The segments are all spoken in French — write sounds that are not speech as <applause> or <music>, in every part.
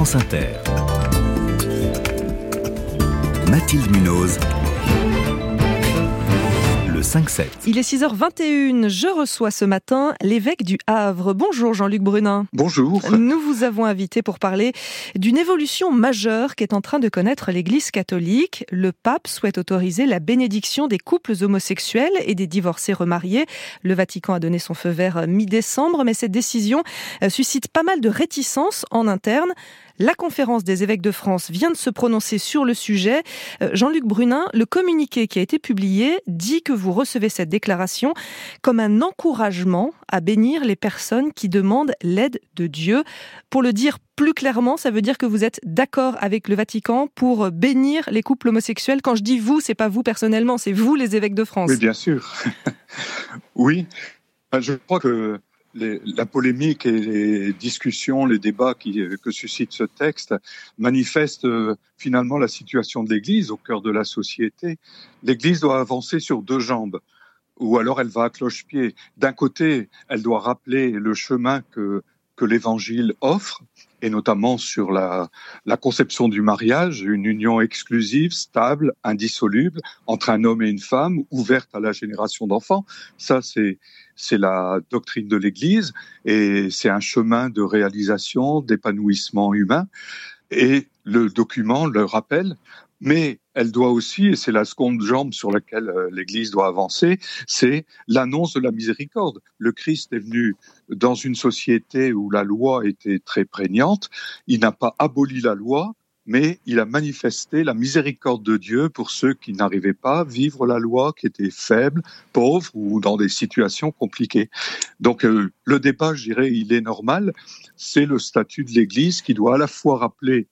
France Inter. Mathilde Munoz. Le 5-7. Il est 6h21. Je reçois ce matin l'évêque du Havre. Bonjour Jean-Luc Brunin. Bonjour. Nous vous avons invité pour parler d'une évolution majeure qui est en train de connaître l'Église catholique. Le pape souhaite autoriser la bénédiction des couples homosexuels et des divorcés remariés. Le Vatican a donné son feu vert mi-décembre, mais cette décision euh, suscite pas mal de réticences en interne. La conférence des évêques de France vient de se prononcer sur le sujet. Euh, Jean-Luc Brunin, le communiqué qui a été publié dit que vous recevez cette déclaration comme un encouragement à bénir les personnes qui demandent l'aide de Dieu. Pour le dire plus clairement, ça veut dire que vous êtes d'accord avec le Vatican pour bénir les couples homosexuels. Quand je dis vous, c'est pas vous personnellement, c'est vous les évêques de France. Oui, bien sûr. <laughs> oui, je crois que la polémique et les discussions, les débats que suscite ce texte manifestent euh, finalement la situation de l'Église au cœur de la société. L'Église doit avancer sur deux jambes, ou alors elle va à cloche-pied. D'un côté, elle doit rappeler le chemin que l'Évangile offre, et notamment sur la, conception du mariage, une union exclusive, stable, indissoluble entre un homme et une femme, ouverte à la génération d'enfants. Ça, c'est c'est la doctrine de l'Église et c'est un chemin de réalisation, d'épanouissement humain. Et le document le rappelle, mais elle doit aussi, et c'est la seconde jambe sur laquelle euh, l'Église doit avancer, c'est l'annonce de la miséricorde. Le Christ est venu dans une société où la loi était très prégnante, il n'a pas aboli la loi, mais il a manifesté la miséricorde de Dieu pour ceux qui n'arrivaient pas à vivre la loi, qui étaient faibles, pauvres ou dans des situations compliquées. Donc euh, le débat, je dirais, il est normal. C'est le statut de l'Église qui doit à la fois rappeler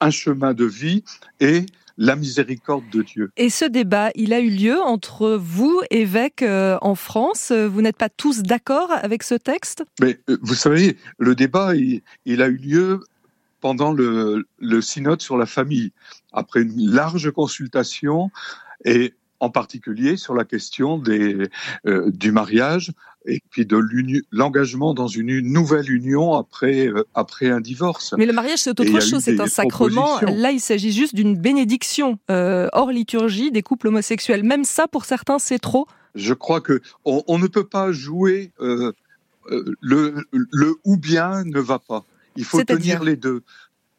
un chemin de vie et la miséricorde de Dieu. Et ce débat, il a eu lieu entre vous, évêques euh, en France. Vous n'êtes pas tous d'accord avec ce texte? Mais euh, vous savez, le débat, il a eu lieu pendant le, synode sur la famille, après une large consultation et en particulier sur la question des, euh, du mariage et puis de l'engagement dans une nouvelle union après, euh, après un divorce. Mais le mariage, c'est autre chose, c'est un sacrement. Là, il s'agit juste d'une bénédiction euh, hors liturgie des couples homosexuels. Même ça, pour certains, c'est trop. Je crois que on, ne peut pas jouer le, le ou bien ne va pas. Il faut tenir les deux.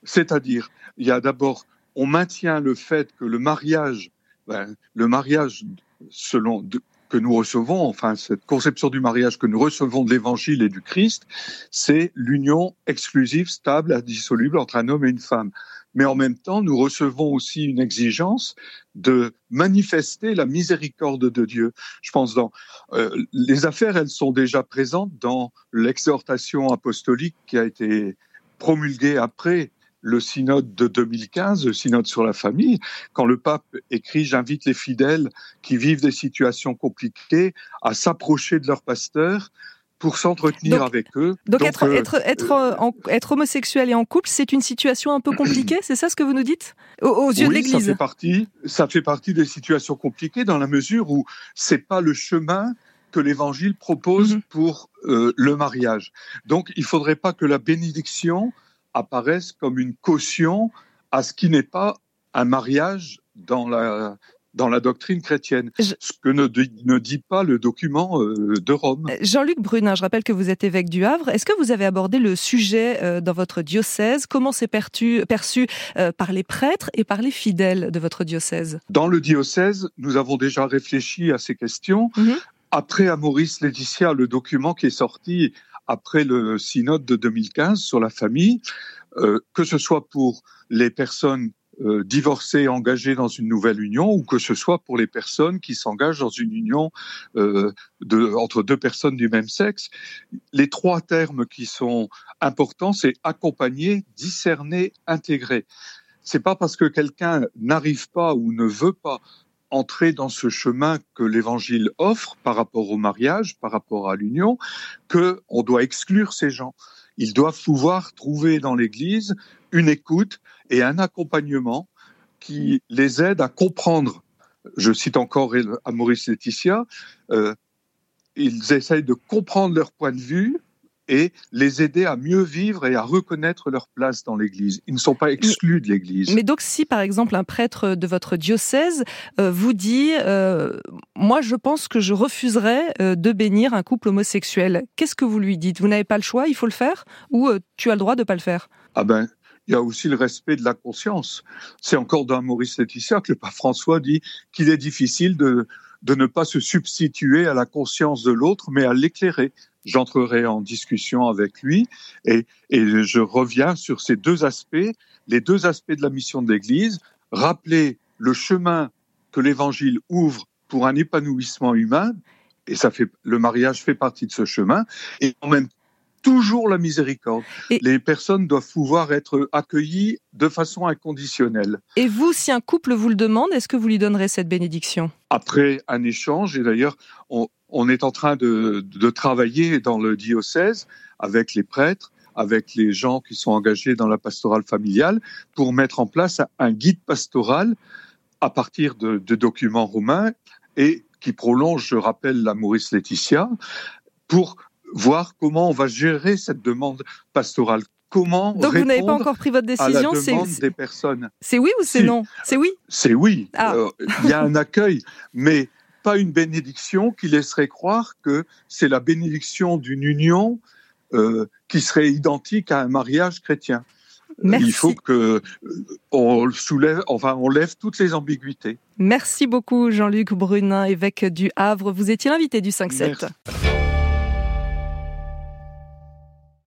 C'est-à-dire, il y a d'abord, on maintient le fait que le mariage, ben, le mariage selon que nous recevons, enfin cette conception du mariage que nous recevons de l'Évangile et du Christ, c'est l'union exclusive, stable, indissoluble entre un homme et une femme. Mais en même temps, nous recevons aussi une exigence de manifester la miséricorde de Dieu. Je pense dans euh, les affaires, elles sont déjà présentes dans l'exhortation apostolique qui a été promulguée après le synode de 2015, le synode sur la famille, quand le pape écrit J'invite les fidèles qui vivent des situations compliquées à s'approcher de leur pasteur pour s'entretenir avec eux. Donc, être, euh, être, être, euh, être, homosexuel et en couple, c'est une situation un peu compliquée, c'est ça ce que vous nous dites? Aux, yeux de l'Église ça fait partie, ça fait partie des situations compliquées dans la mesure où c'est pas le chemin que l'Évangile propose mhm. pour euh, le mariage. Donc, il faudrait pas que la bénédiction apparaissent comme une caution à ce qui n'est pas un mariage dans la, dans la doctrine chrétienne, ce que ne, ne, dit pas le document euh, de Rome. Euh, Jean-Luc Brunin, je rappelle que vous êtes évêque du Havre. Est-ce que vous avez abordé le sujet euh, dans votre diocèse? Comment c'est perçu, perçu par les prêtres et par les fidèles de votre diocèse? Dans le diocèse, nous avons déjà réfléchi à ces questions. Mhm. Après Maurice Laetitia, le document qui est sorti après le synode de 2015 sur la famille, euh, que ce soit pour les personnes euh, divorcées engagées dans une nouvelle union ou que ce soit pour les personnes qui s'engagent dans une union euh, entre deux personnes du même sexe. Les trois termes qui sont importants, c'est accompagner, discerner, intégrer. C'est pas parce que quelqu'un n'arrive pas ou ne veut pas entrer dans ce chemin que l'Évangile offre par rapport au mariage, par rapport à l'union, que on doit exclure ces gens. Ils doivent pouvoir trouver dans l'Église une écoute et un accompagnement qui les aide à comprendre. Je cite encore à Maurice Laetitia, euh, ils essayent de comprendre leur point de vue et les aider à mieux vivre et à reconnaître leur place dans l'Église. Ils ne sont pas exclus de l'Église. Mais donc si par exemple un prêtre de votre diocèse euh, vous dit euh, moi je pense que je refuserais euh, de bénir un couple homosexuel, qu'est-ce que vous lui dites? Vous n'avez pas le choix, il faut le faire? Ou tu as le droit de pas le faire? Ah ben il y a aussi le respect de la conscience. C'est encore dans Maurice Laetitia que le pape François dit qu'il est difficile de, de ne pas se substituer à la conscience de l'autre, mais à l'éclairer. J'entrerai en discussion avec lui et, et je reviens sur ces deux aspects, les deux aspects de la mission de l'Église, rappeler le chemin que l'Évangile ouvre pour un épanouissement humain, et ça fait le mariage fait partie de ce chemin, et en même toujours la miséricorde. Les personnes doivent pouvoir être accueillies de façon inconditionnelle. Et vous, si un couple vous le demande, est-ce que vous lui donnerez cette bénédiction? Après un échange, et d'ailleurs, on, est en train de, travailler dans le diocèse avec les prêtres, avec les gens qui sont engagés dans la pastorale familiale, pour mettre en place un guide pastoral à partir de, de documents romains et qui prolonge, je rappelle, la Maurice Laetitia, pour voir comment on va gérer cette demande pastorale. Comment Donc vous n'avez pas encore pris votre décision, c'est des personnes. C'est oui ou c'est non? C'est oui? C'est oui. Ah. Euh, il y a un accueil, mais pas une bénédiction qui laisserait croire que c'est la bénédiction d'une union euh, qui serait identique à un mariage chrétien. Merci. Il faut que euh, on soulève, enfin, on lève toutes les ambiguïtés. Merci beaucoup, Jean-Luc Brunin, évêque du Havre. Vous étiez l'invité du 5-7.